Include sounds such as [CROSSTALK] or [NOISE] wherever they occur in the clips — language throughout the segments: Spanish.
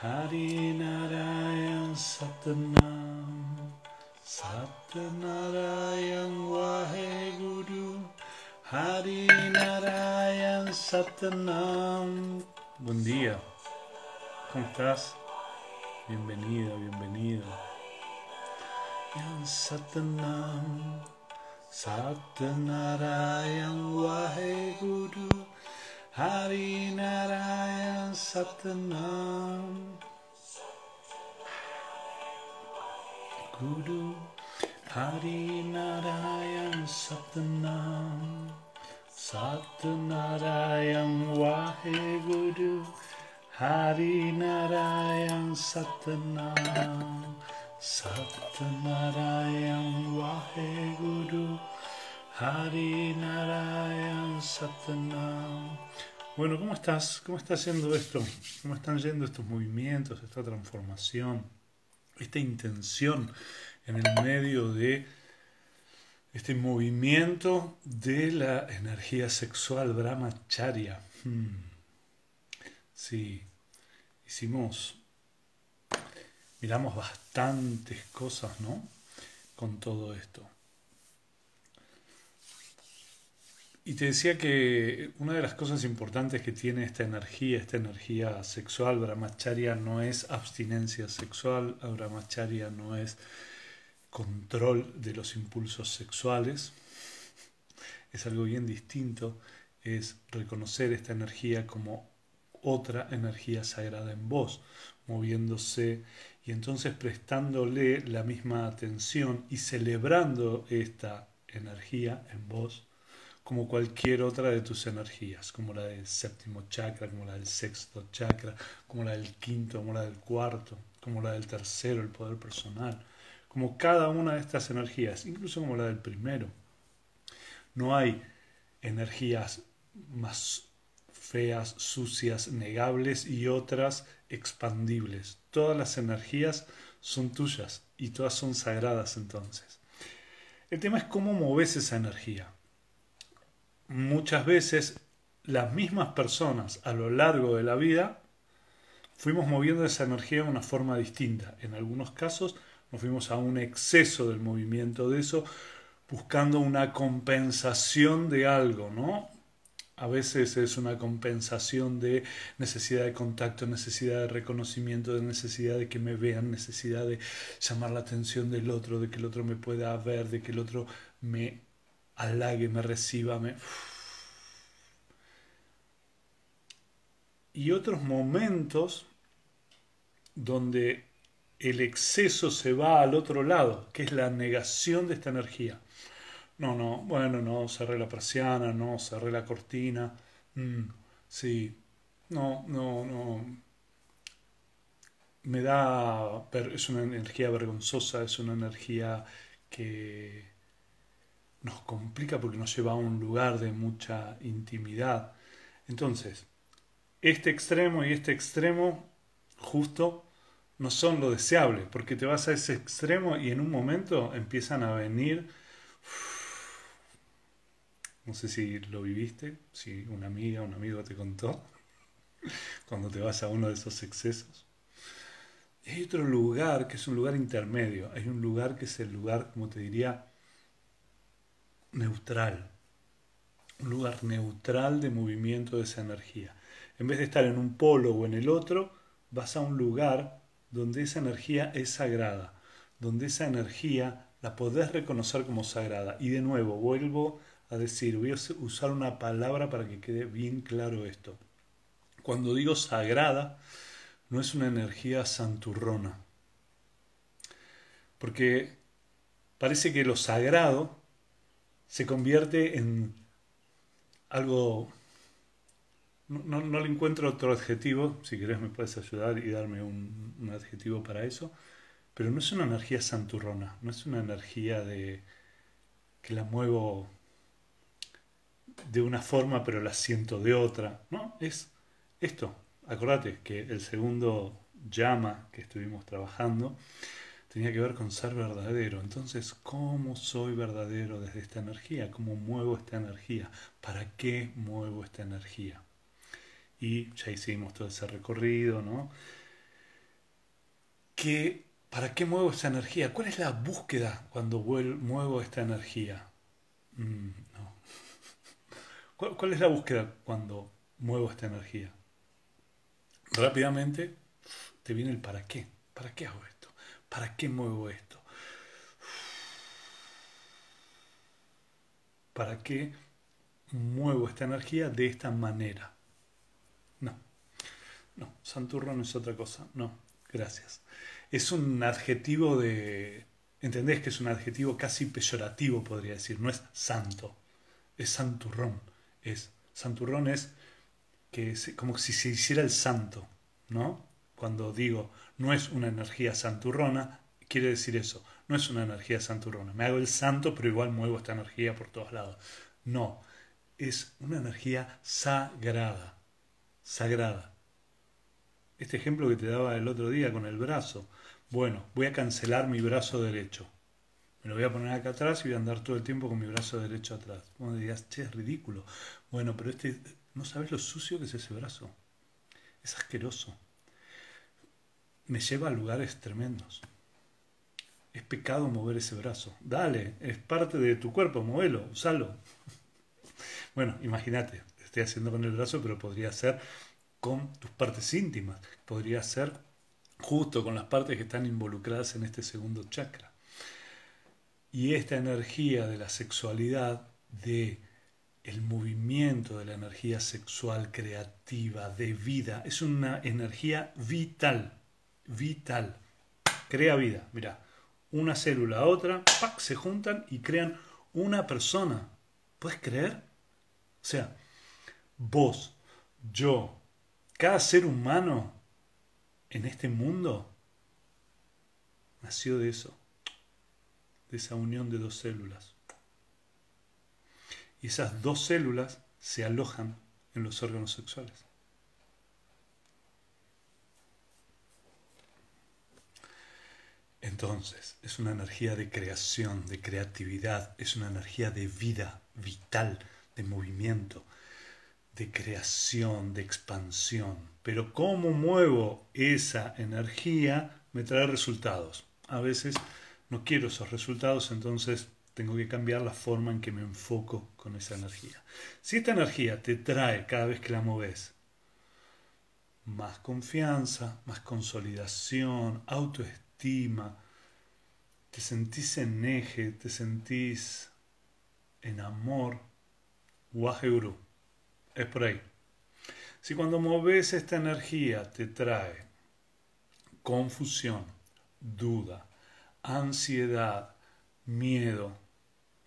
Harinarayan Satanam Satanarayan Waheguru Harinarayan Satanam Buen día, ¿cómo estás? Bienvenido, bienvenido. Yan Satanam Satanarayan Waheguru Harinarayan Satanam Guru Harinarayan Satanam Satanarayan Waheguru Harinarayan Satanam Satanarayan Waheguru Harinarayan Satanam bueno, ¿cómo estás? ¿Cómo está yendo esto? ¿Cómo están yendo estos movimientos, esta transformación, esta intención en el medio de este movimiento de la energía sexual brahmacharya? Hmm. Sí, hicimos, miramos bastantes cosas, ¿no? Con todo esto. Y te decía que una de las cosas importantes que tiene esta energía, esta energía sexual, brahmacharya, no es abstinencia sexual, brahmacharya no es control de los impulsos sexuales, es algo bien distinto, es reconocer esta energía como otra energía sagrada en vos, moviéndose y entonces prestándole la misma atención y celebrando esta energía en vos como cualquier otra de tus energías, como la del séptimo chakra, como la del sexto chakra, como la del quinto, como la del cuarto, como la del tercero, el poder personal, como cada una de estas energías, incluso como la del primero. No hay energías más feas, sucias, negables y otras expandibles. Todas las energías son tuyas y todas son sagradas entonces. El tema es cómo moves esa energía muchas veces las mismas personas a lo largo de la vida fuimos moviendo esa energía de una forma distinta. En algunos casos nos fuimos a un exceso del movimiento de eso, buscando una compensación de algo, ¿no? A veces es una compensación de necesidad de contacto, necesidad de reconocimiento, de necesidad de que me vean, necesidad de llamar la atención del otro, de que el otro me pueda ver, de que el otro me halague, me reciba, me... Y otros momentos donde el exceso se va al otro lado, que es la negación de esta energía. No, no, bueno, no, cerré la persiana, no, cerré la cortina. Mm, sí, no, no, no. Me da, es una energía vergonzosa, es una energía que nos complica porque nos lleva a un lugar de mucha intimidad. Entonces, este extremo y este extremo justo no son lo deseable, porque te vas a ese extremo y en un momento empiezan a venir, no sé si lo viviste, si una amiga, un amigo te contó, [LAUGHS] cuando te vas a uno de esos excesos. hay otro lugar que es un lugar intermedio, hay un lugar que es el lugar, como te diría, neutral, un lugar neutral de movimiento de esa energía. En vez de estar en un polo o en el otro, vas a un lugar donde esa energía es sagrada, donde esa energía la podés reconocer como sagrada. Y de nuevo, vuelvo a decir, voy a usar una palabra para que quede bien claro esto. Cuando digo sagrada, no es una energía santurrona. Porque parece que lo sagrado se convierte en algo... No, le encuentro otro adjetivo, si querés me puedes ayudar y darme un, un adjetivo para eso, pero no es una energía santurrona, no es una energía de que la muevo de una forma pero la siento de otra, no, es esto, acordate que el segundo llama que estuvimos trabajando tenía que ver con ser verdadero. Entonces, ¿cómo soy verdadero desde esta energía? ¿Cómo muevo esta energía? ¿Para qué muevo esta energía? Y ya hicimos todo ese recorrido, ¿no? que, ¿para qué muevo esta energía? ¿Cuál es la búsqueda cuando muevo esta energía? Mm. [LAUGHS] ¿Cuál, ¿Cuál es la búsqueda cuando muevo esta energía? Rápidamente te viene el para qué. ¿Para qué hago esto? ¿Para qué muevo esto? ¿Para qué muevo esta energía de esta manera? No, no, santurro no es otra cosa, no, gracias. Es un adjetivo de... ¿Entendés que es un adjetivo casi peyorativo, podría decir? No es santo, es santurrón. Es, santurrón es que como si se hiciera el santo, ¿no? Cuando digo no es una energía santurrona, quiere decir eso, no es una energía santurrona. Me hago el santo, pero igual muevo esta energía por todos lados. No, es una energía sagrada, sagrada. Este ejemplo que te daba el otro día con el brazo. Bueno, voy a cancelar mi brazo derecho. Me lo voy a poner acá atrás y voy a andar todo el tiempo con mi brazo derecho atrás. Vos dirías, che, es ridículo. Bueno, pero este, no sabes lo sucio que es ese brazo. Es asqueroso. Me lleva a lugares tremendos. Es pecado mover ese brazo. Dale, es parte de tu cuerpo, muévelo, usalo. [LAUGHS] Bueno, imagínate, estoy haciendo con el brazo, pero podría ser con tus partes íntimas. Podría ser justo con las partes que están involucradas en este segundo chakra. Y esta energía de la sexualidad, de el movimiento de la energía sexual creativa, de vida, es una energía vital, vital. Crea vida, mira, una célula a otra, se juntan y crean una persona. ¿Puedes creer? O sea, vos, yo, cada ser humano en este mundo nació de eso, de esa unión de dos células. Y esas dos células se alojan en los órganos sexuales. Entonces, es una energía de creación, de creatividad, es una energía de vida vital, de movimiento, de creación, de expansión. Pero cómo muevo esa energía me trae resultados. A veces no quiero esos resultados, entonces tengo que cambiar la forma en que me enfoco con esa energía. Si esta energía te trae cada vez que la moves más confianza, más consolidación, autoestima, te sentís en eje, te sentís en amor, Waheguru. Es por ahí. Si cuando moves esta energía te trae confusión, duda, ansiedad, miedo,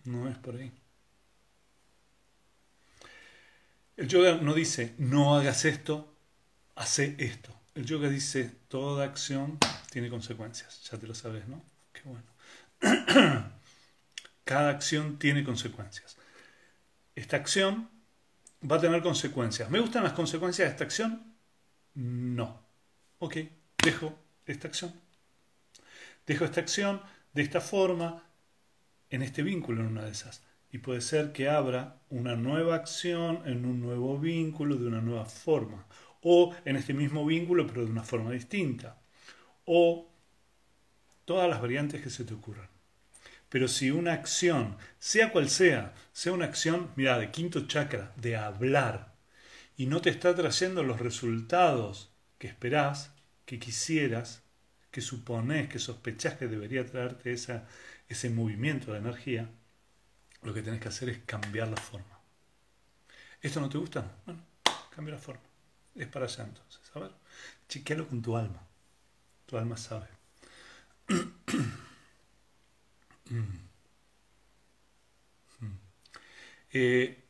no es por ahí. El yoga no dice no hagas esto, hace esto. El yoga dice toda acción tiene consecuencias. Ya te lo sabes, ¿no? Qué bueno. [CLEARS THROAT] Cada acción tiene consecuencias. Esta acción va a tener consecuencias. ¿Me gustan las consecuencias de esta acción? No. Ok, dejo esta acción. Dejo esta acción de esta forma, en este vínculo, en una de esas. Y puede ser que abra una nueva acción en un nuevo vínculo de una nueva forma. O en este mismo vínculo, pero de una forma distinta o todas las variantes que se te ocurran. Pero si una acción, sea cual sea, sea una acción, mira, de quinto chakra, de hablar, y no te está trayendo los resultados que esperás, que quisieras, que suponés, que sospechás que debería traerte ese movimiento de energía, lo que tenés que hacer es cambiar la forma. ¿Esto no te gusta? Bueno, cambia la forma. Es para allá entonces. A ver, chequealo con tu alma. Tu alma sabe. Eh,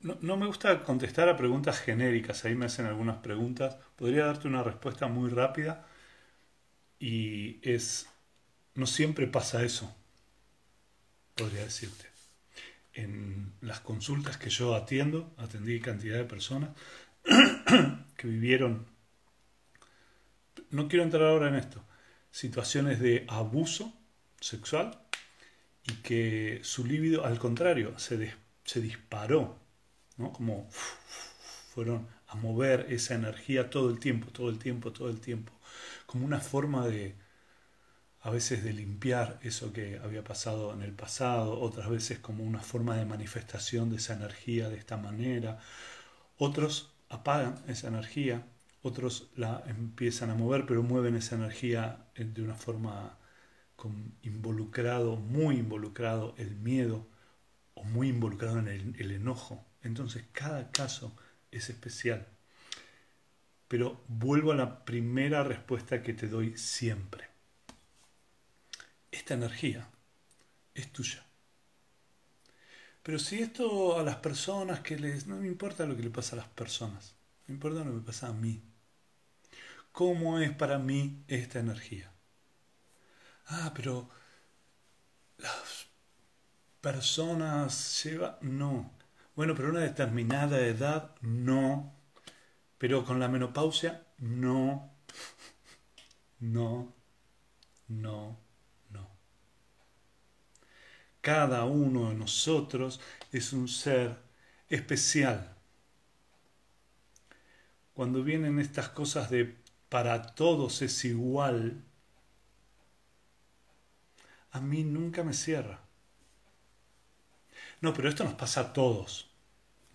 no, me gusta contestar a preguntas genéricas, ahí me hacen algunas preguntas. Podría darte una respuesta muy rápida y es, no siempre pasa eso, podría decirte. En las consultas que yo atiendo, atendí cantidad de personas [CLEARS THROAT] que vivieron no quiero entrar ahora en esto, situaciones de abuso sexual y que su líbido, al contrario, se, se disparó, ¿no? Como fueron a mover esa energía todo el tiempo, todo el tiempo, todo el tiempo, como una forma de, a veces de limpiar eso que había pasado en el pasado, otras veces como una forma de manifestación de esa energía de esta manera. Otros apagan esa energía, otros la empiezan a mover, pero mueven esa energía de una forma con involucrado, muy involucrado el miedo o muy involucrado en el, el enojo. Entonces cada caso es especial. Pero vuelvo a la primera respuesta que te doy siempre esta energía es tuya. Pero si esto a las personas que les... No me importa lo que le pasa a las personas, me importa lo que me pasa a mí. ¿Cómo es para mí esta energía? Ah, pero las personas llevan... No. Bueno, pero una determinada edad, no. Pero con la menopausia, no. No. No cada uno de nosotros es un ser especial. Cuando vienen estas cosas de para todos es igual, a mí nunca me cierra. No, pero esto nos pasa a todos.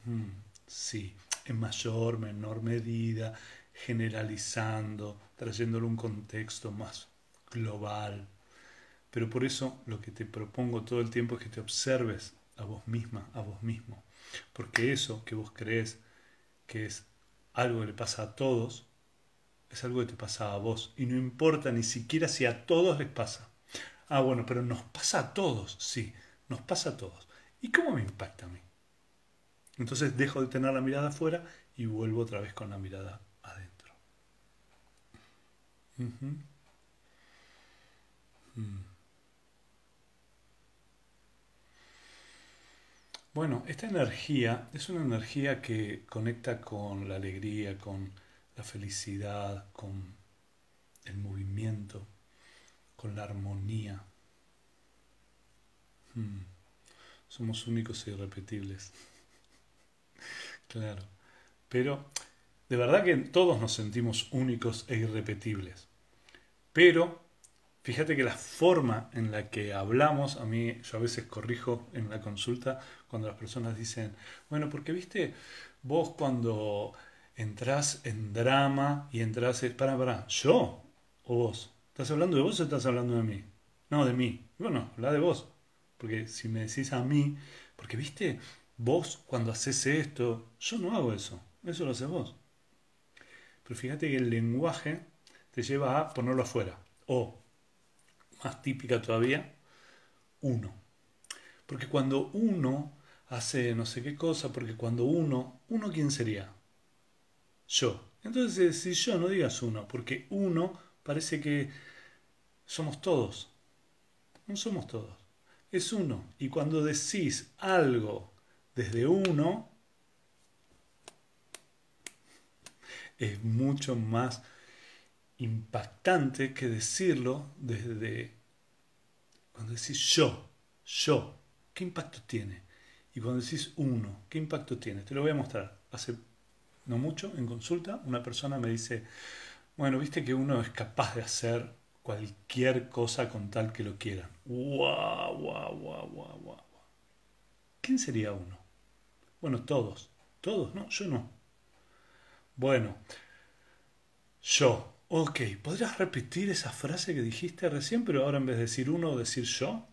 Mm, sí, en mayor, menor medida, generalizando, trayéndolo un contexto más global. Pero por eso lo que te propongo todo el tiempo es que te observes a vos misma, a vos mismo. Porque eso que vos crees que es algo que le pasa a todos, es algo que te pasa a vos. Y no importa ni siquiera si a todos les pasa. Ah, bueno, pero nos pasa a todos, sí, nos pasa a todos. ¿Y cómo me impacta a mí? Entonces dejo de tener la mirada afuera y vuelvo otra vez con la mirada adentro. Bueno, esta energía es una energía que conecta con la alegría, con la felicidad, con el movimiento, con la armonía. Hmm. Somos únicos e irrepetibles. [LAUGHS] claro. Pero de verdad que todos nos sentimos únicos e irrepetibles. Pero Fíjate que la forma en la que hablamos, a mí yo a veces corrijo en la consulta cuando las personas dicen, bueno, porque viste, vos cuando entras en drama y entras, para, para, yo o vos, ¿estás hablando de vos o estás hablando de mí? No, de mí. Bueno, habla de vos. Porque si me decís a mí, porque viste, vos cuando haces esto, yo no hago eso, eso lo haces vos. Pero fíjate que el lenguaje te lleva a ponerlo afuera. O más típica todavía, uno. Porque cuando uno hace no sé qué cosa, porque cuando uno, ¿uno quién sería? Yo. Entonces, si yo no digas uno, porque uno parece que somos todos. No somos todos. Es uno. Y cuando decís algo desde uno, es mucho más impactante que decirlo desde cuando decís yo, yo, ¿qué impacto tiene? Y cuando decís uno, ¿qué impacto tiene? Te lo voy a mostrar. Hace no mucho, en consulta, una persona me dice, bueno, viste que uno es capaz de hacer cualquier cosa con tal que lo quieran. ¡Guau, guau, guau, guau, guau! ¿Quién sería uno? Bueno, todos. Todos, ¿no? Yo no. Bueno, yo. Ok, ¿podrías repetir esa frase que dijiste recién, pero ahora en vez de decir uno, decir yo?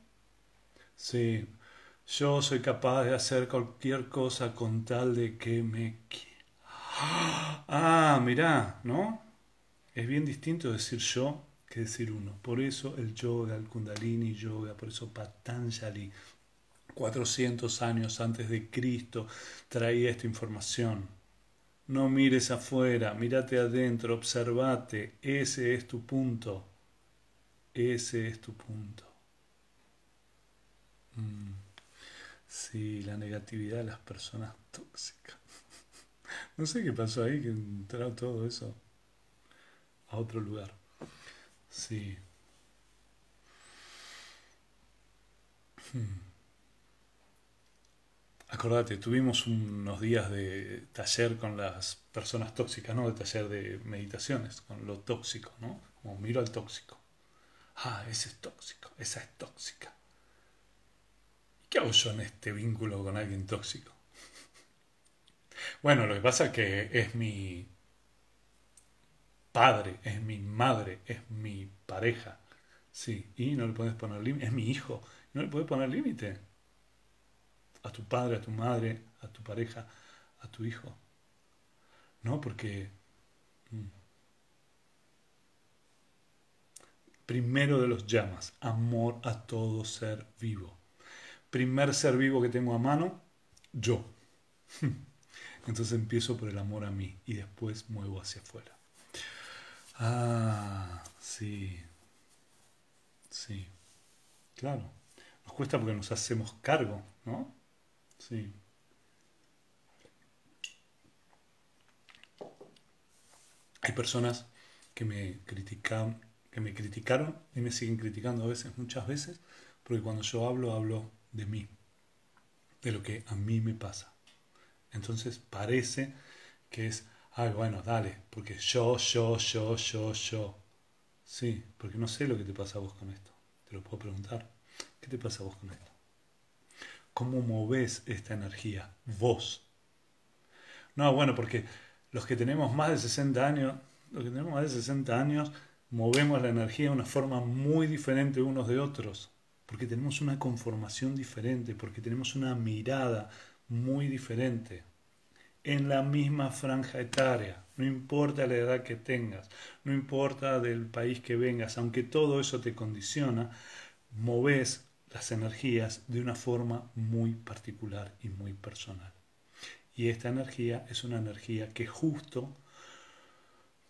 Sí, yo soy capaz de hacer cualquier cosa con tal de que me... Ah, mirá, ¿no? Es bien distinto decir yo que decir uno. Por eso el yoga, el kundalini yoga, por eso Patanjali, 400 años antes de Cristo, traía esta información. No mires afuera, mírate adentro, observate. Ese es tu punto. Ese es tu punto. Mm. Sí, la negatividad de las personas tóxicas. No sé qué pasó ahí, que entró todo eso a otro lugar. Sí. Hmm. Acordate, tuvimos unos días de taller con las personas tóxicas, ¿no? De taller de meditaciones, con lo tóxico, ¿no? Como miro al tóxico. Ah, ese es tóxico, esa es tóxica. ¿Y qué hago yo en este vínculo con alguien tóxico? Bueno, lo que pasa es que es mi padre, es mi madre, es mi pareja. Sí, y no le puedes poner límite, es mi hijo, no le puedes poner límite a tu padre, a tu madre, a tu pareja, a tu hijo. No, porque mm, primero de los llamas, amor a todo ser vivo. Primer ser vivo que tengo a mano, yo. [LAUGHS] Entonces empiezo por el amor a mí y después muevo hacia afuera. Ah, sí. Sí. Claro. Nos cuesta porque nos hacemos cargo, ¿no? Sí. Hay personas que me critican, que me criticaron y me siguen criticando a veces, muchas veces, porque cuando yo hablo, hablo de mí, de lo que a mí me pasa. Entonces parece que es, ay, bueno, dale, porque yo, yo, yo, yo, yo. Sí, porque no sé lo que te pasa a vos con esto. Te lo puedo preguntar. ¿Qué te pasa a vos con esto? ¿Cómo moves esta energía? Vos. No, bueno, porque los que tenemos más de 60 años, los que tenemos más de 60 años, movemos la energía de una forma muy diferente unos de otros, porque tenemos una conformación diferente, porque tenemos una mirada muy diferente en la misma franja etaria, no importa la edad que tengas, no importa del país que vengas, aunque todo eso te condiciona, moves las energías de una forma muy particular y muy personal. Y esta energía es una energía que justo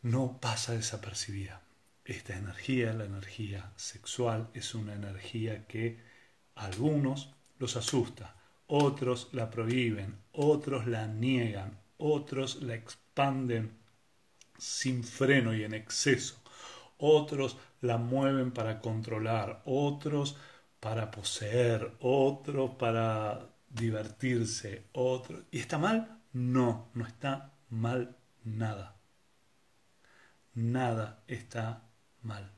no pasa desapercibida. Esta energía, la energía sexual, es una energía que a algunos los asusta, otros la prohíben, otros la niegan, otros la expanden sin freno y en exceso, otros la mueven para controlar, otros para poseer, otro para divertirse, otro... ¿Y está mal? No, no está mal nada. Nada está mal.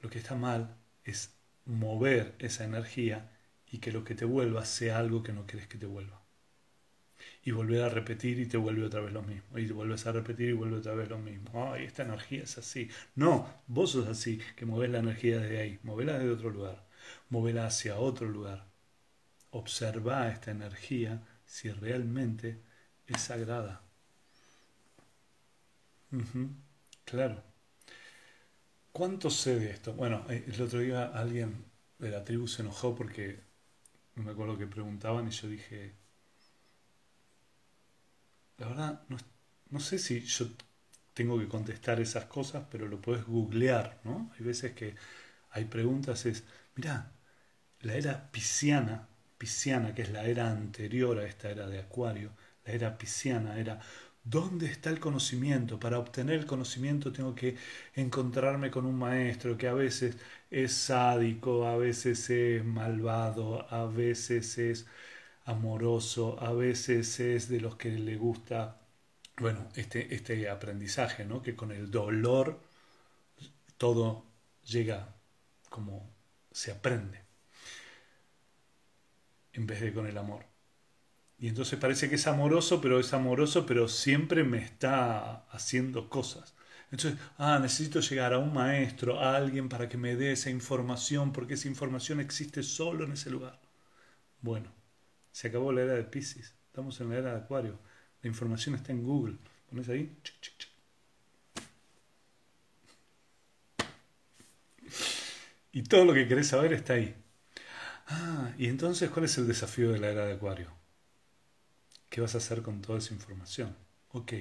Lo que está mal es mover esa energía y que lo que te vuelva sea algo que no quieres que te vuelva y volver a repetir y te vuelve otra vez lo mismo. Y te vuelves a repetir y vuelve otra vez lo mismo. Ay, esta energía es así. No, vos sos así, que mueves la energía de ahí. Movela de otro lugar. Movela hacia otro lugar. Observa esta energía si realmente es sagrada. claro. ¿Cuánto sé de esto? Bueno, eh, el otro día alguien de la tribu se enojó porque no me acuerdo que preguntaban y yo dije, la verdad, no, sé si yo tengo que contestar esas cosas, pero lo puedes googlear, ¿no? Hay veces que hay preguntas, es, mira, la era pisciana, pisciana, que es la era anterior a esta era de Acuario, la era pisciana era, ¿dónde está el conocimiento? Para obtener el conocimiento tengo que encontrarme con un maestro que a veces es sádico, a veces es malvado, a veces es amoroso, a veces es de los que le gusta, bueno, este, este aprendizaje, ¿no? Que con el dolor todo llega como se aprende, en vez de con el amor. Y entonces parece que es amoroso, pero es amoroso, pero siempre me está haciendo cosas. Entonces, ah, necesito llegar a un maestro, a alguien para que me dé esa información, porque esa información existe solo en ese lugar. Bueno, se acabó la era de Pisces. Estamos en la era de Acuario. La información está en Google. Pones ahí. Y todo lo que querés saber está ahí. Ah, y entonces, ¿cuál es el desafío de la era de Acuario? ¿Qué vas a hacer con toda esa información? Ok,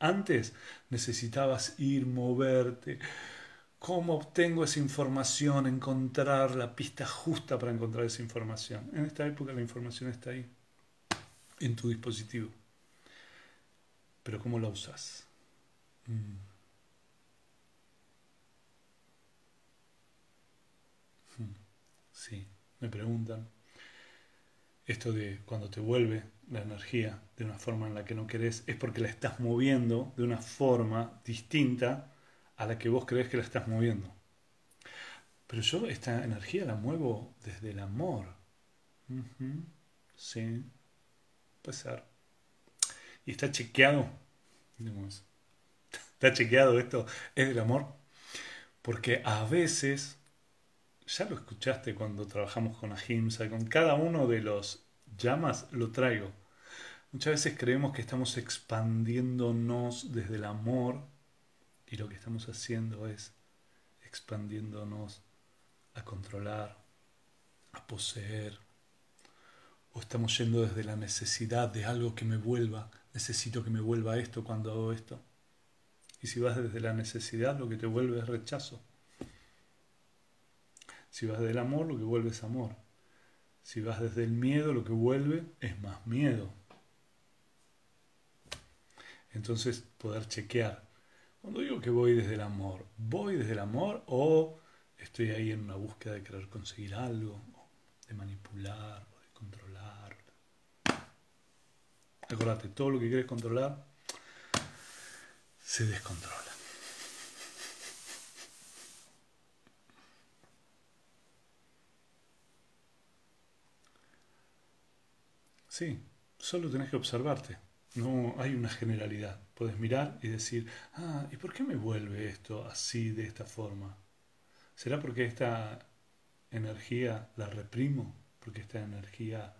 antes necesitabas ir, moverte. ¿Cómo obtengo esa información? Encontrar la pista justa para encontrar esa información. En esta época la información está ahí, en tu dispositivo. Pero ¿cómo la usas? Mm. Hmm. Sí, me preguntan. Esto de cuando te vuelve la energía de una forma en la que no querés, es porque la estás moviendo de una forma distinta a la que vos crees que la estás moviendo. Pero yo esta energía la muevo desde el amor. Sí, puede ser. Y está chequeado. Está chequeado esto, es del amor. Porque a veces, ya lo escuchaste cuando trabajamos con Ahimsa, con cada uno de los llamas lo traigo. Muchas veces creemos que estamos expandiéndonos desde el amor y lo que estamos haciendo es expandiéndonos a controlar, a poseer, o estamos yendo desde la necesidad de algo que me vuelva, necesito que me vuelva esto cuando hago esto. Y si vas desde la necesidad, lo que te vuelve es rechazo. Si vas del amor, lo que vuelve es amor. Si vas desde el miedo, lo que vuelve es más miedo. Entonces, poder chequear. Cuando digo que voy desde el amor, ¿voy desde el amor o estoy ahí en una búsqueda de querer conseguir algo, de manipular o de controlar? Acordate, todo lo que quieres controlar se descontrola. Sí, solo tenés que observarte. No hay una generalidad. Puedes mirar y decir, ah, ¿y por qué me vuelve esto así, de esta forma? ¿Será porque esta energía la reprimo? ¿Porque esta energía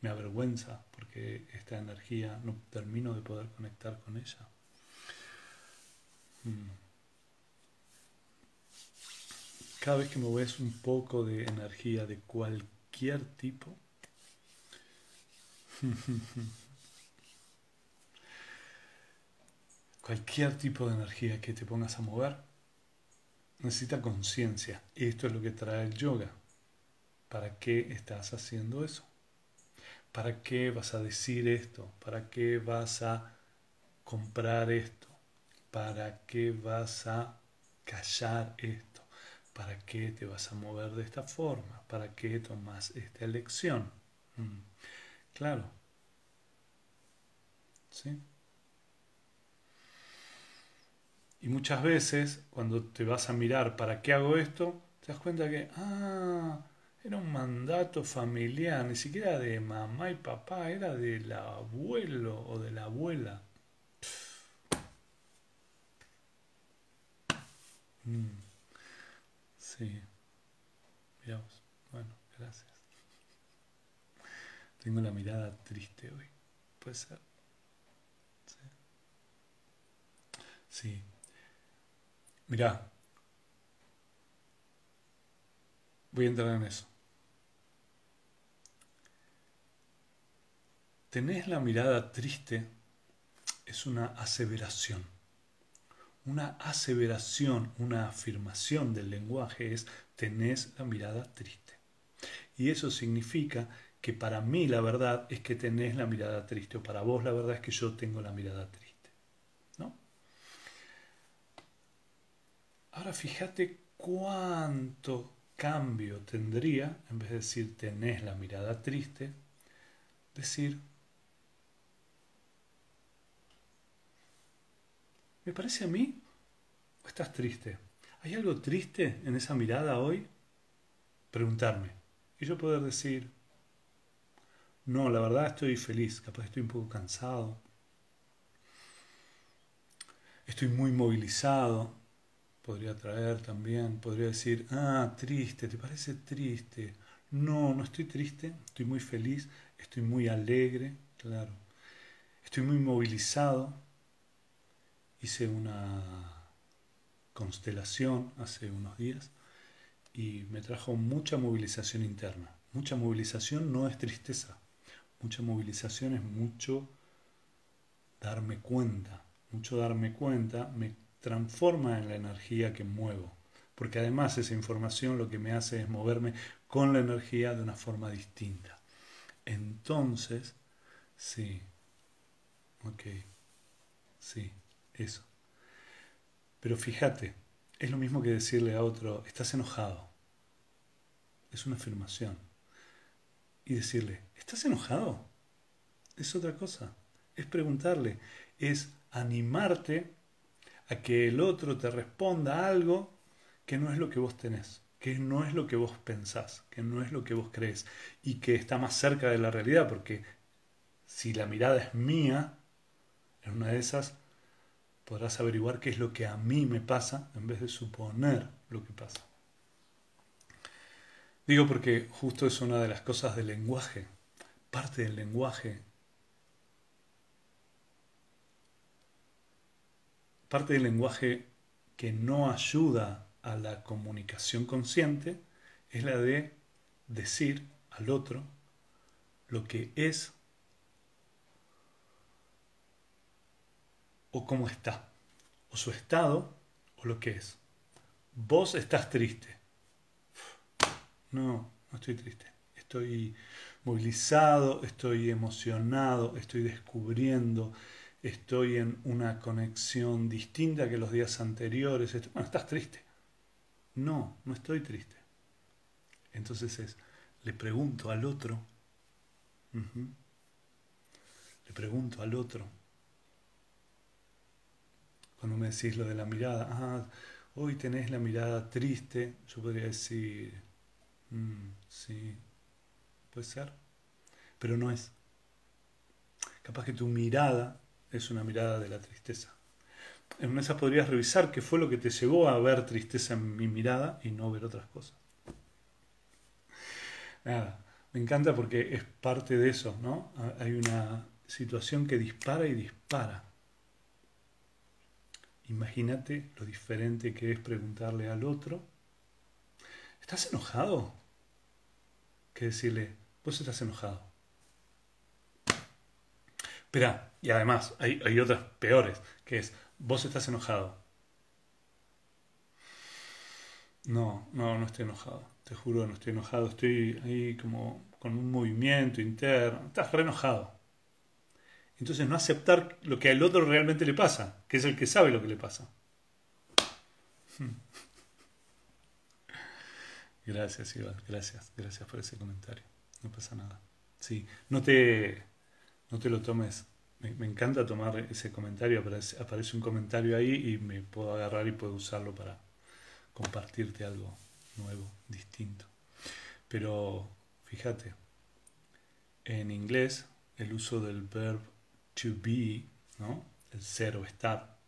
me avergüenza? ¿Porque esta energía no termino de poder conectar con ella? Mm. Cada vez que me ves un poco de energía de cualquier tipo, [LAUGHS] [LAUGHS] cualquier tipo de energía que te pongas a mover, necesita conciencia. Esto es lo que trae el yoga. ¿Para qué estás haciendo eso? ¿Para qué vas a decir esto? ¿Para qué vas a comprar esto? ¿Para qué vas a callar esto? ¿Para qué te vas a mover de esta forma? ¿Para qué tomas esta elección? Mm. Claro. ¿Sí? Y muchas veces, cuando te vas a mirar para qué hago esto, te das cuenta que, ah, era un mandato familiar, ni siquiera de mamá y papá, era del abuelo o de la abuela. Mm. Sí. Veamos. Bueno, gracias. Tengo la mirada triste hoy. Puede ser. Sí. Sí. Mirá. Voy a entrar en eso. Tenés la mirada triste es una aseveración. Una aseveración, una afirmación del lenguaje es tenés la mirada triste. Y eso significa que para mí la verdad es que tenés la mirada triste, o para vos la verdad es que yo tengo la mirada triste. ¿No? Ahora fíjate cuánto cambio tendría, en vez de decir tenés la mirada triste, decir ¿Me parece a mí? ¿O estás triste? ¿Hay algo triste en esa mirada hoy? Preguntarme. Y yo poder decir, no, la verdad estoy feliz, capaz estoy un poco cansado. Estoy muy movilizado. Podría traer también, podría decir, ah, triste, ¿te parece triste? No, no estoy triste, estoy muy feliz, estoy muy alegre, claro. Estoy muy movilizado, hice una constelación hace unos días y me trajo mucha movilización interna. Mucha movilización no es tristeza, mucha movilización es mucho darme cuenta. Mucho darme cuenta me transforma en la energía que muevo. Porque además esa información lo que me hace es moverme con la energía de una forma distinta. Entonces, sí, ok, sí. Eso. Pero fíjate, es lo mismo que decirle a otro, estás enojado. Es una afirmación. y decirle, ¿estás enojado? Es otra cosa. Es preguntarle, es animarte a que el otro te responda algo que no es lo que vos tenés, que no es lo que vos pensás, que no es lo que vos crees y que está más cerca de la realidad, porque si la mirada es mía, en una de esas podrás averiguar qué es lo que a mí me pasa en vez de suponer lo que pasa. Digo porque justo es una de las cosas del lenguaje, parte del lenguaje parte del lenguaje que no ayuda a la comunicación consciente es la de decir al otro lo que es o cómo está, o su estado o lo que es. Vos estás triste. No, no estoy triste. Estoy movilizado, estoy emocionado, estoy descubriendo, estoy en una conexión distinta que los días anteriores. Estás triste. No, no estoy triste. Entonces es, le pregunto al otro, le pregunto al otro, cuando me decís lo de la mirada, ah, hoy tenés la mirada triste, yo podría decir, mm, sí, puede ser, pero no es. Capaz que tu mirada es una mirada de la tristeza. En una podrías revisar qué fue lo que te llevó a ver tristeza en mi mirada y no ver otras cosas. Nada, me encanta porque es parte de eso, ¿no? Hay una situación que dispara y dispara. Imagínate lo diferente que es preguntarle al otro, ¿estás enojado? Que decirle, vos estás enojado. Espera, y además hay, hay otras peores, que es, vos estás enojado. No, no, no estoy enojado. Te juro, no estoy enojado. Estoy ahí como con un movimiento interno. Estás re enojado. Entonces no aceptar lo que al otro realmente le pasa, que es el que sabe lo que le pasa. Gracias, Iván. Gracias. Gracias por ese comentario. No pasa nada. Sí, no te no te lo tomes. Me, encanta tomar ese comentario, aparece, aparece un comentario ahí y me puedo agarrar y puedo usarlo para compartirte algo nuevo, distinto. Pero fíjate, en inglés el uso del verbo to be, ¿no? el ser o estar,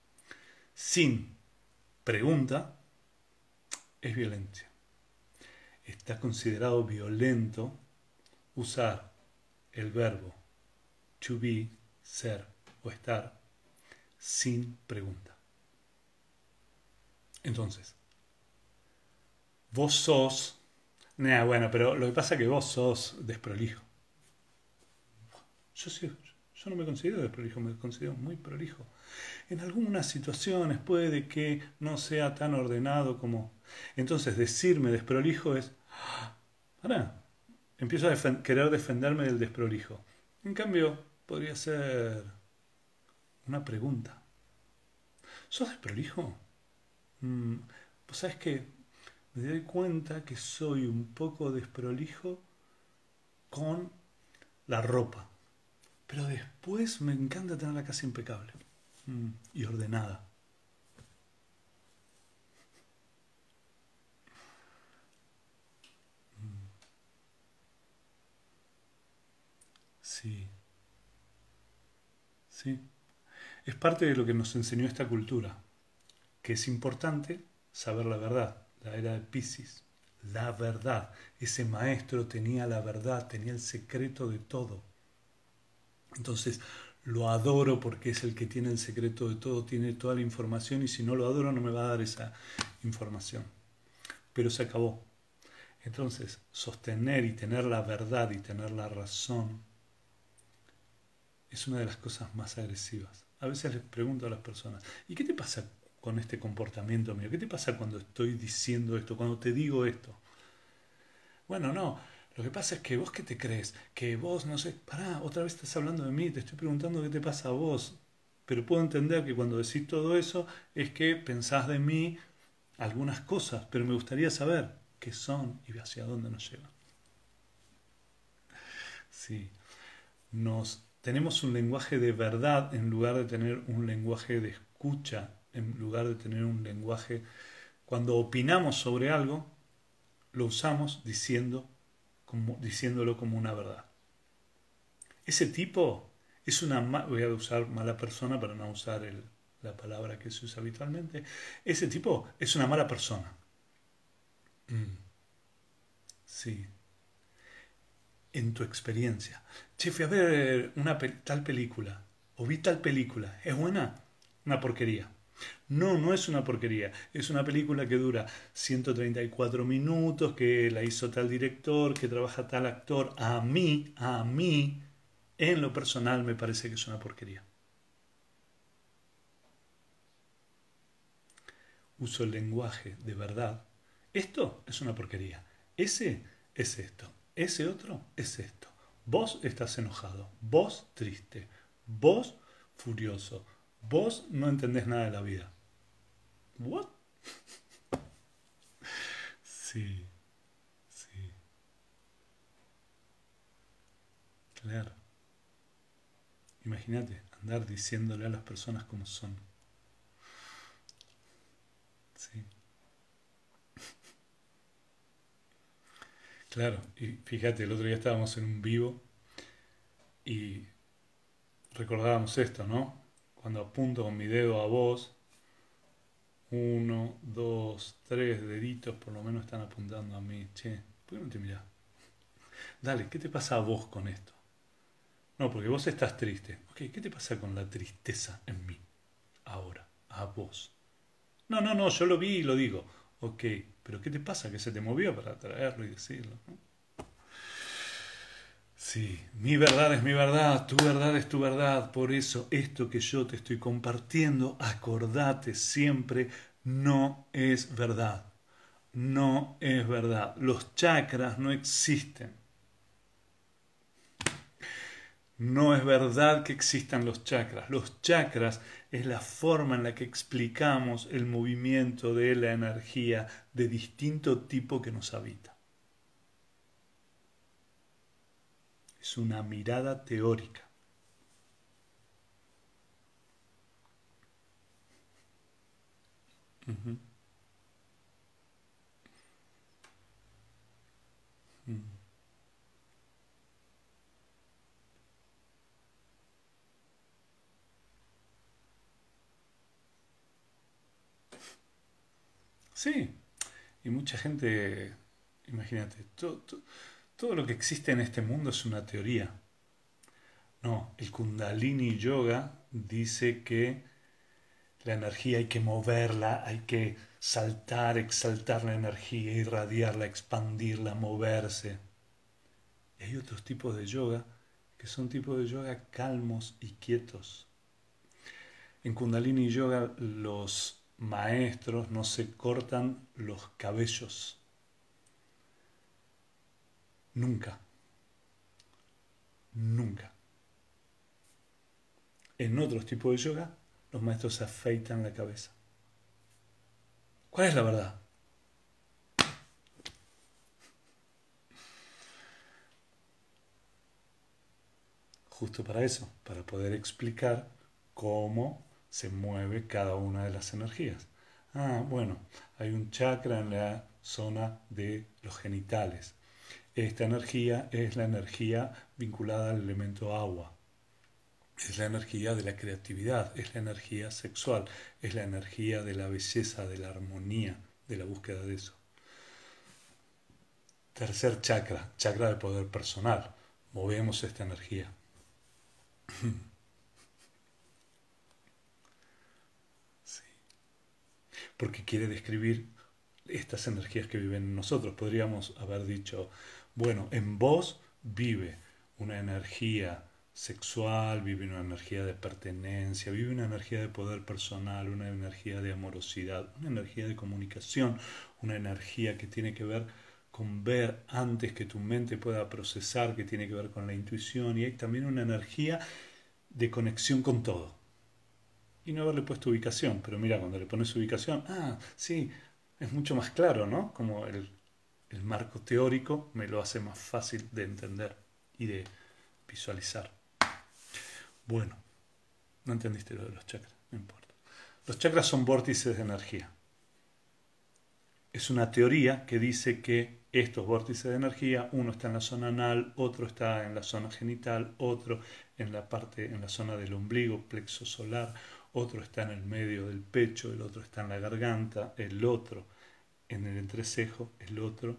sin pregunta, es violencia. Está considerado violento usar el verbo to be, ser o estar, sin pregunta. Entonces, vos sos... Nah, bueno, pero lo que pasa es que vos sos desprolijo. Yo, sí, yo no me considero desprolijo, me considero muy prolijo. En algunas situaciones puede que no sea tan ordenado como... Entonces, decirme desprolijo es... Ahora, empiezo a querer defenderme del desprolijo. En cambio, podría ser una pregunta. ¿Sos desprolijo? Mm, pues sabes que me doy cuenta que soy un poco desprolijo con la ropa. Pero después me encanta tener la casa impecable mm, y ordenada. Mm. Sí. Es parte de lo que nos enseñó esta cultura, que es importante saber la verdad, la era de Pisces, la verdad. Ese maestro tenía la verdad, tenía el secreto de todo. Entonces, lo adoro porque es el que tiene el secreto de todo, tiene toda la información y si no lo adoro no me va a dar esa información. Pero se acabó. Entonces, sostener y tener la verdad y tener la razón es una de las cosas más agresivas. A veces les pregunto a las personas, ¿y qué te pasa con este comportamiento mío? ¿Qué te pasa cuando estoy diciendo esto, cuando te digo esto? Bueno, no, lo que pasa es que vos qué te crees, que vos, no sé, pará, otra vez estás hablando de mí, te estoy preguntando qué te pasa a vos. Pero puedo entender que cuando decís todo eso es que pensás de mí algunas cosas, pero me gustaría saber qué son y hacia dónde nos llevan. Sí. Nos tenemos un lenguaje de verdad en lugar de tener un lenguaje de escucha, en lugar de tener un lenguaje cuando opinamos sobre algo, lo usamos diciendo diciéndolo como una verdad. Ese tipo es una voy a usar mala persona para no usar la palabra que se usa habitualmente. Ese tipo es una mala persona. Mm. Sí. En tu experiencia. Che, fui a ver una tal película. O vi tal película. ¿Es buena? Una porquería. No, no es una porquería. Es una película que dura 134 minutos, que la hizo tal director, que trabaja tal actor. A mí, a mí, en lo personal me parece que es una porquería. Uso el lenguaje de verdad. Esto es una porquería. Ese es esto. Ese otro es esto. Vos estás enojado. Vos triste. Vos furioso. Vos no entendés nada de la vida. ¿What? [LAUGHS] sí, sí. Claro. Imagínate andar diciéndole a las personas cómo son. Sí. Claro, y fíjate, el otro día estábamos en un vivo y recordábamos esto, ¿no? cuando apunto con mi dedo a vos, uno, dos, tres deditos por lo menos están apuntando a mí. Che, ¿por qué no te mirás? Dale, ¿qué te pasa a vos con esto? No, porque vos estás triste. Ok, ¿qué te pasa con la tristeza en mí? Ahora, a vos. No, no, no, yo lo vi y lo digo. Ok, pero ¿qué te pasa que se te movió para traerlo y decirlo? Sí, mi verdad es mi verdad, tu verdad es tu verdad. Por eso esto que yo te estoy compartiendo, acordate siempre, no es verdad. No es verdad. Los chakras no existen. No es verdad que existan los chakras. Los chakras es la forma en la que explicamos el movimiento de la energía de distinto tipo que nos habita. es una mirada teórica. Sí, y mucha gente, imagínate, tú, todo lo que existe en este mundo es una teoría. No, el kundalini yoga dice que la energía hay que moverla, hay que saltar, exaltar la energía, irradiarla, expandirla, moverse. Y hay otros tipos de yoga que son tipos de yoga calmos y quietos. En kundalini yoga los maestros no se cortan los cabellos Nunca. Nunca. En otros tipos de yoga, los maestros se afeitan la cabeza. ¿Cuál es la verdad? Justo para eso, para poder explicar cómo se mueve cada una de las energías. Ah, bueno, hay un chakra en la zona de los genitales. Esta energía es la energía vinculada al elemento agua. Es la energía de la creatividad, es la energía sexual, es la energía de la belleza, de la armonía, de la búsqueda de eso. Tercer chakra, chakra de poder personal. Movemos esta energía. [CLEARS THROAT] Porque quiere describir estas energías que viven en nosotros. Podríamos haber dicho, bueno, en vos vive una energía sexual, vive una energía de pertenencia, vive una energía de poder personal, una energía de amorosidad, una energía de comunicación, una energía que tiene que ver con ver antes que tu mente pueda procesar, que tiene que ver con la intuición, y hay también una energía de conexión con todo. Y no haberle puesto ubicación, pero mira, cuando le pones ubicación, ah, sí, es mucho más claro, ¿no? Como el el marco teórico me lo hace más fácil de entender y de visualizar. Bueno, no entendiste lo de los chakras, no importa. Los chakras son vórtices de energía. Es una teoría que dice que estos vórtices de energía, uno está en la zona anal, otro está en la zona genital, otro en la parte, en la zona del ombligo, plexo solar, otro está en el medio del pecho, el otro está en la garganta, el otro en el entrecejo, el otro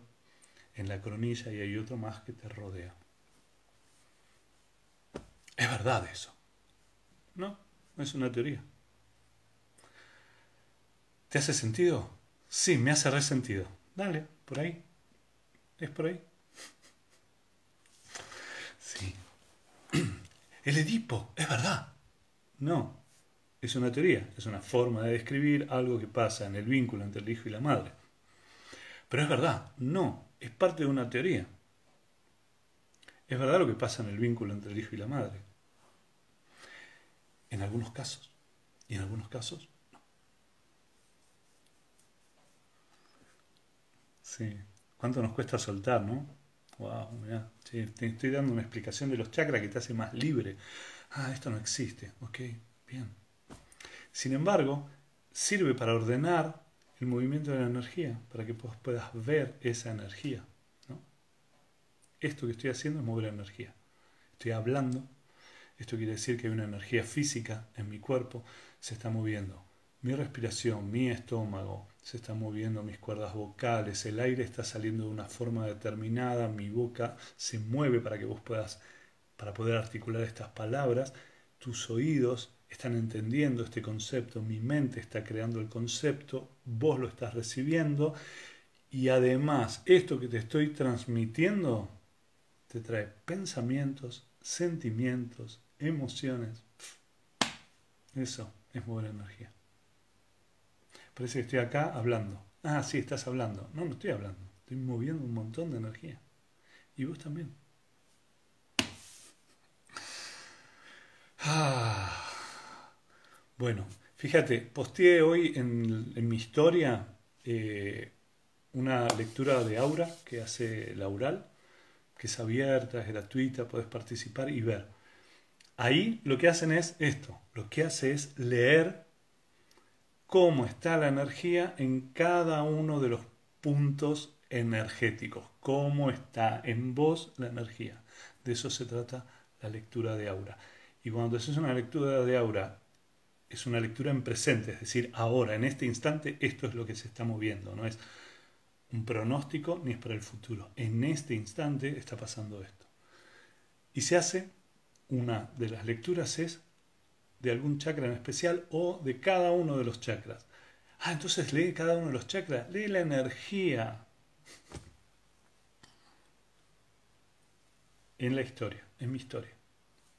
en la coronilla y hay otro más que te rodea. Es verdad eso. No, no es una teoría. ¿Te hace sentido? Sí, me hace resentido. Dale, por ahí. ¿Es por ahí? Sí. [CLEARS THROAT] El Edipo, es verdad. No, es una teoría, es una forma de describir algo que pasa en el vínculo entre el hijo y la madre. Pero es verdad, no, es parte de una teoría. Es verdad lo que pasa en el vínculo entre el hijo y la madre. En algunos casos. Y en algunos casos. Sí. ¿Cuánto nos cuesta soltar, no? Wow, mira, te estoy dando una explicación de los chakras que te hace más libre. Ah, esto no existe. Ok, bien. Sin embargo, sirve para ordenar el movimiento de la energía, para que puedas ver esa energía. ¿no? Esto que estoy haciendo es mover energía. Estoy hablando. Esto quiere decir que hay una energía física en mi cuerpo, se está moviendo. Mi respiración, mi estómago, se están moviendo mis cuerdas vocales, el aire está saliendo de una forma determinada, mi boca se mueve para que vos puedas, para poder articular estas palabras, tus oídos están entendiendo este concepto, mi mente está creando el concepto, vos lo estás recibiendo y además esto que te estoy transmitiendo te trae pensamientos, sentimientos, emociones. Eso es mover energía. Parece que estoy acá hablando. Ah, sí, estás hablando. No, no estoy hablando. Estoy moviendo un montón de energía. Y vos también. Ah. Bueno, fíjate, posteé hoy en, mi historia eh, una lectura de Aura que hace Laural, que es abierta, es gratuita, puedes participar y ver. Ahí lo que hacen es esto, lo que hace es leer cómo está la energía en cada uno de los puntos energéticos, cómo está en vos la energía. De eso se trata la lectura de aura. Y cuando haces una lectura de aura, es una lectura en presente, es decir, ahora, en este instante, esto es lo que se está moviendo, no es un pronóstico ni es para el futuro. En este instante está pasando esto. Y se hace, una de las lecturas es de algún chakra en especial o de cada uno de los chakras. Ah, entonces lee cada uno de los chakras, lee la energía en la historia, en mi historia.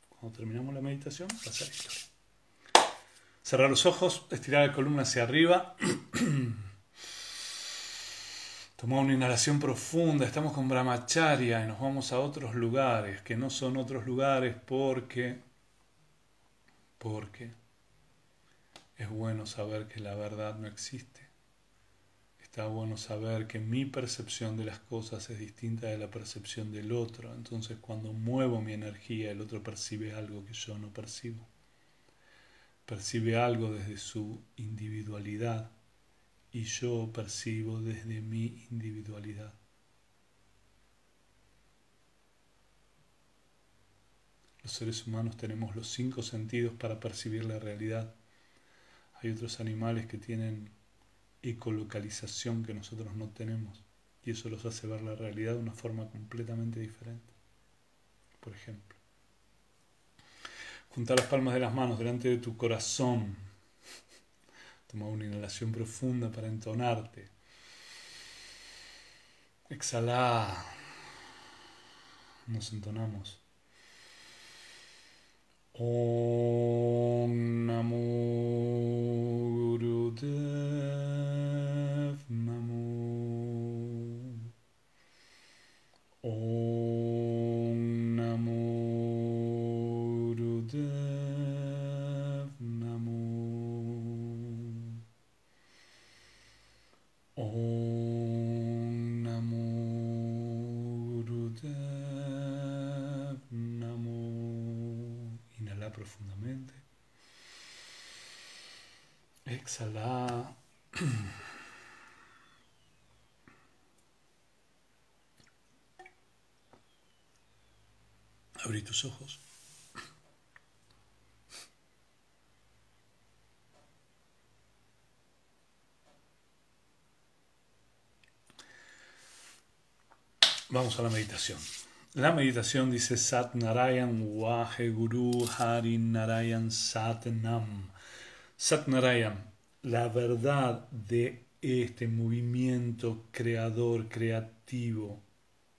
Cuando terminamos la meditación, pasa la historia. Cerrar los ojos, estirar la columna hacia arriba. [CLEARS THROAT] Tomar una inhalación profunda, estamos con brahmacharya y nos vamos a otros lugares que no son otros lugares porque porque es bueno saber que la verdad no existe. Está bueno saber que mi percepción de las cosas es distinta de la percepción del otro. Entonces cuando muevo mi energía, el otro percibe algo que yo no percibo. Percibe algo desde su individualidad y yo percibo desde mi individualidad. Los seres humanos tenemos los cinco sentidos para percibir la realidad. Hay otros animales que tienen ecolocalización que nosotros no tenemos y eso los hace ver la realidad de una forma completamente diferente. Por ejemplo, Junta las palmas de las manos delante de tu corazón. Toma una inhalación profunda para entonarte. Exhala. Nos entonamos. Om Namo Guru Exhala. [CLEARS THROAT] Abrí tus ojos. Vamos a la meditación. La meditación dice Sat Narayan Wahe Guru Hari Narayan Sat Nam. Sat Narayan, la verdad de este movimiento creador, creativo,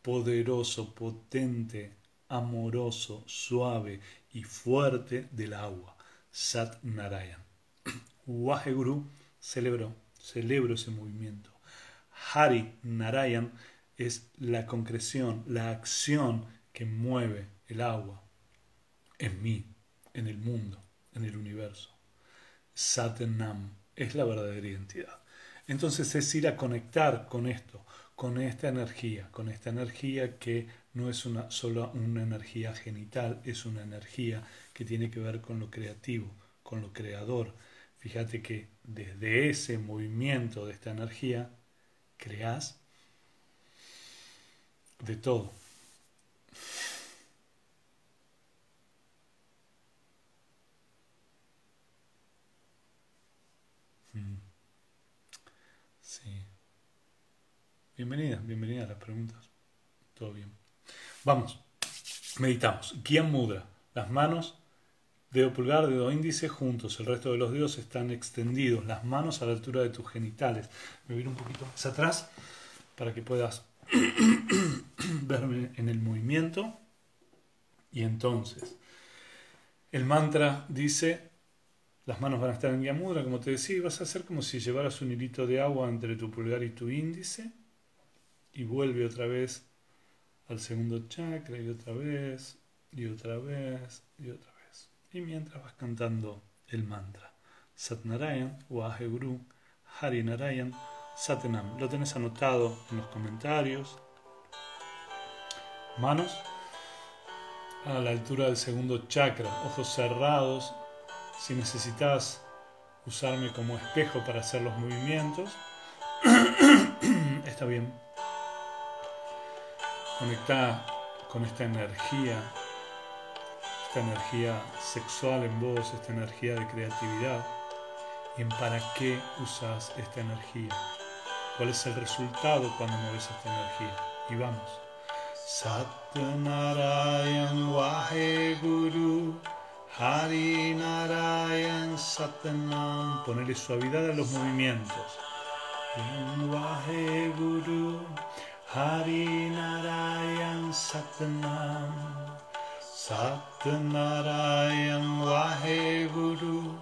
poderoso, potente, amoroso, suave y fuerte del agua. Sat Narayan. Wahe [CLEARS THROAT] Guru celebró, celebro ese movimiento. Hari Narayan es la concreción, la acción que mueve el agua en mí, en el mundo, en el universo. Satnam es la verdadera identidad. Entonces es ir a conectar con esto, con esta energía, con esta energía que no es una, solo una energía genital, es una energía que tiene que ver con lo creativo, con lo creador. Fíjate que desde ese movimiento de esta energía creas de todo. Mm. Sí. Bienvenida, bienvenida a las preguntas. Todo bien. Vamos, meditamos. Guía Mudra. Las manos, dedo pulgar, dedo índice juntos. El resto de los dedos están extendidos. Las manos a la altura de tus genitales. Me voy un poquito más atrás para que puedas [CLEARS THROAT] verme en el movimiento. Y entonces, el mantra dice, las manos van a estar en guía mudra, como te decía, y vas a hacer como si llevaras un hilito de agua entre tu pulgar y tu índice, y vuelve otra vez al segundo chakra, y otra vez, y otra vez, y otra vez. Y mientras vas cantando el mantra, Satnarayan, Waheguru, Harinarayan, Satanam. Lo tenés anotado en los comentarios. Manos a la altura del segundo chakra, ojos cerrados. Si necesitas usarme como espejo para hacer los movimientos, [COUGHS] está bien. Conecta con esta energía, esta energía sexual en vos, esta energía de creatividad y en para qué usas esta energía cuál es el resultado cuando mueves esta energía. Y vamos. Satnarayan Wahe Guru Hari Narayan Satnam. Ponerle suavidad a los movimientos. Wahe Guru Hari Narayan Satnam. Satnarayan Wahe Guru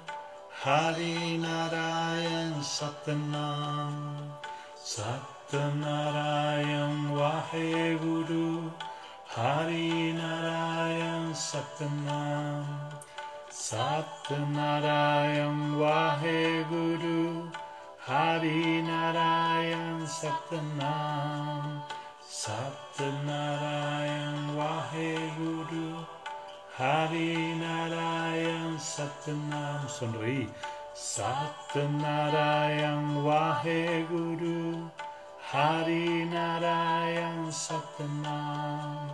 Hari Narayan Satnam. Satnarayan Wahe Guru Hari Narayan Satnam Satnarayan Wahe Guru Hari Narayan Satnam Satnarayan Wahe Guru Hari Narayan Satnam. Sonreí Satnarayan Wahe Guru Hari Narayan Satnam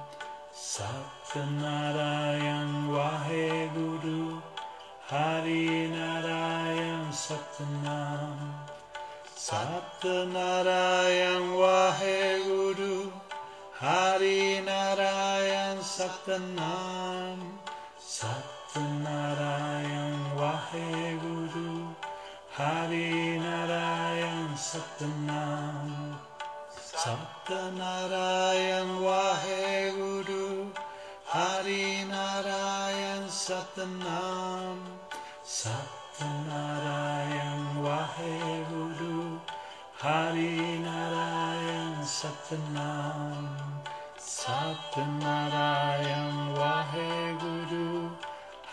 Satnarayan Wahe Guru Hari Narayan Satnam Satnarayan Wahe Guru Hari Narayan Satnam Satnarayan Wahe Guru Hari Narayan Satnam Satnarayan Wahe Guru Hari Narayan Satnam Satnam Satnarayan Wahe Guru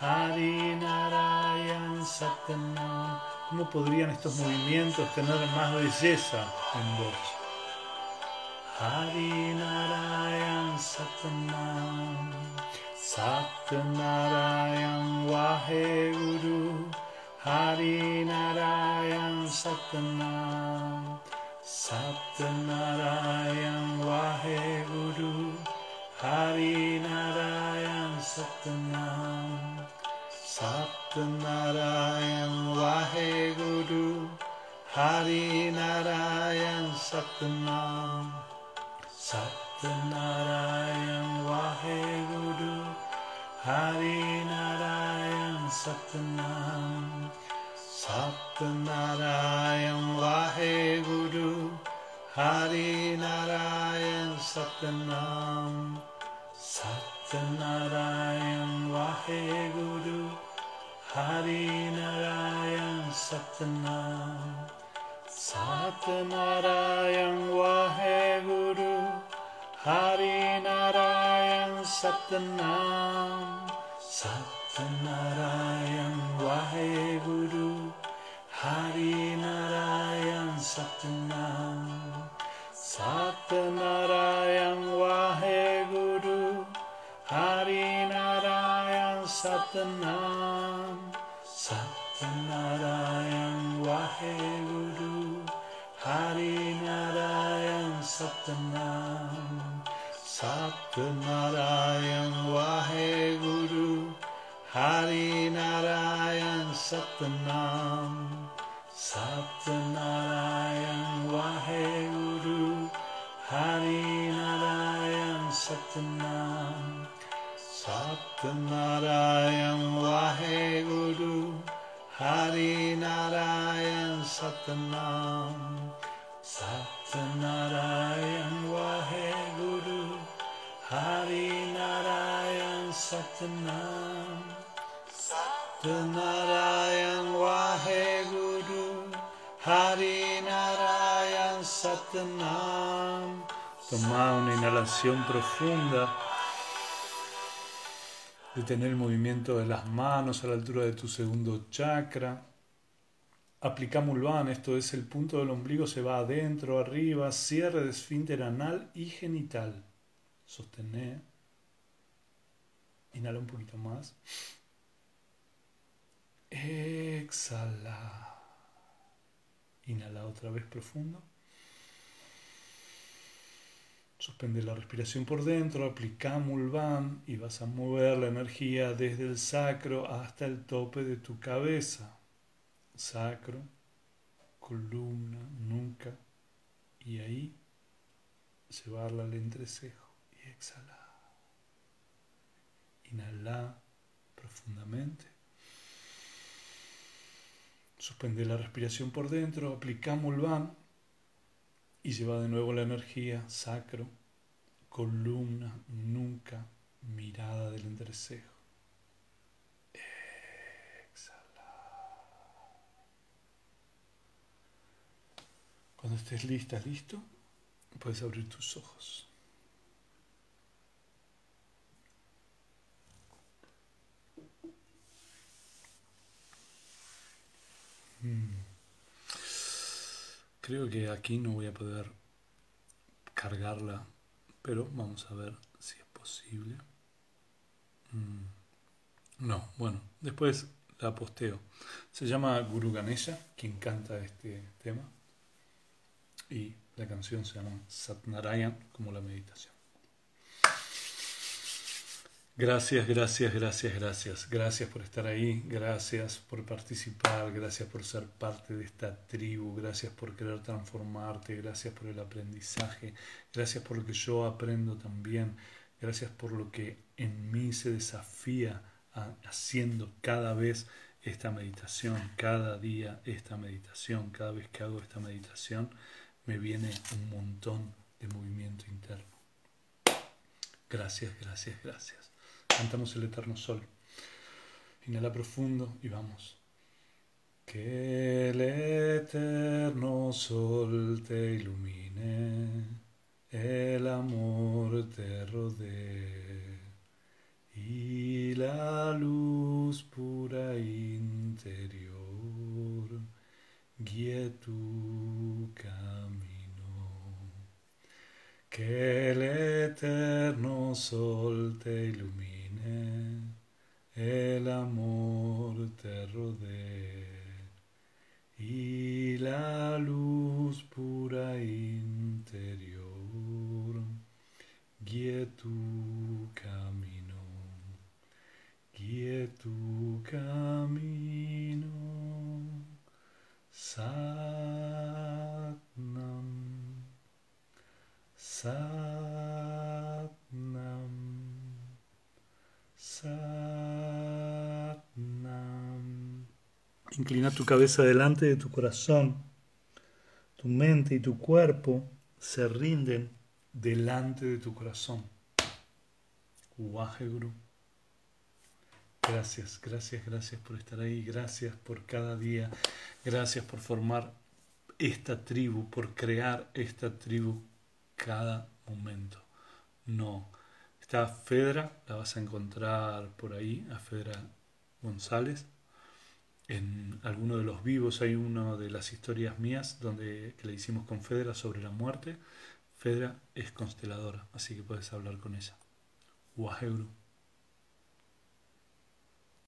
Hari Narayan Satnam ¿Cómo podrían estos movimientos tener más belleza en vos? Hari Narayan Satnam Satnarayan Wahe Guru Hari Narayan Satnarayan Vaheguru Hari Narayan Satanam Satnarayan Vaheguru Hari Narayan Satanam Satnarayan Vaheguru Hari Narayan Satanam Narayan Satanam Satnarayan Vaheguru Hari Narayan Satanam Satnarayan Vaheguru Hari Narayan Satnarayan Vaheguru Hari Narayan Satanam Satnarayan Vaheguru Hari Narayan Satanam Satnarayan Vaheguru Hari Narayan Satanam Satanam Satnarayan Vaheguru Hari Narayan Satanam Toma una inhalación profunda. Detener el movimiento de las manos a la altura de tu segundo chakra. Aplica Mulvan, esto es el punto del ombligo, se va adentro, arriba, cierre de esfínter anal y genital. Sostener. Inhala un poquito más. Exhala. Inhala otra vez profundo. Suspende la respiración por dentro, aplica Mulvan y vas a mover la energía desde el sacro hasta el tope de tu cabeza. Sacro, columna, nuca y ahí llevarla al entrecejo y exhala. Inhala profundamente. Suspende la respiración por dentro, aplica Mulvan y lleva de nuevo la energía sacro, columna, nuca, mirada del entrecejo. Exhala. Cuando estés lista, listo, puedes abrir tus ojos. Creo que aquí no voy a poder cargarla, pero vamos a ver si es posible. Mm. No, bueno, después la posteo. Se llama Guru Ganesha, quien canta este tema. Y la canción se llama Satnarayan, como la meditación. Gracias, gracias, gracias, gracias. Gracias por estar ahí, gracias por participar, gracias por ser parte de esta tribu, gracias por querer transformarte, gracias por el aprendizaje, gracias por lo que yo aprendo también, gracias por lo que en mí se desafía haciendo cada vez esta meditación, cada día esta meditación, cada vez que hago esta meditación me viene un montón de movimiento interno. Gracias, gracias, gracias. Cantamos el eterno sol. Inhala profundo y vamos. Que el eterno sol te ilumine, el amor te rodee y la luz pura interior guíe tu camino. Que el eterno sol te ilumine el amor te rodee y la luz pura interior guíe tu camino, guíe tu camino. Satnam, Satnam, Inclina tu cabeza delante de tu corazón. Tu mente y tu cuerpo se rinden delante de tu corazón. Waheguru. Gracias, gracias, gracias por estar ahí. Gracias por cada día. Gracias por formar esta tribu, por crear esta tribu cada momento. No. Está Fedra, la vas a encontrar por ahí, a Fedra González en alguno de los vivos hay una de las historias mías donde que le hicimos con Fedra sobre la muerte. Fedra es consteladora, así que puedes hablar con ella. Waheguru.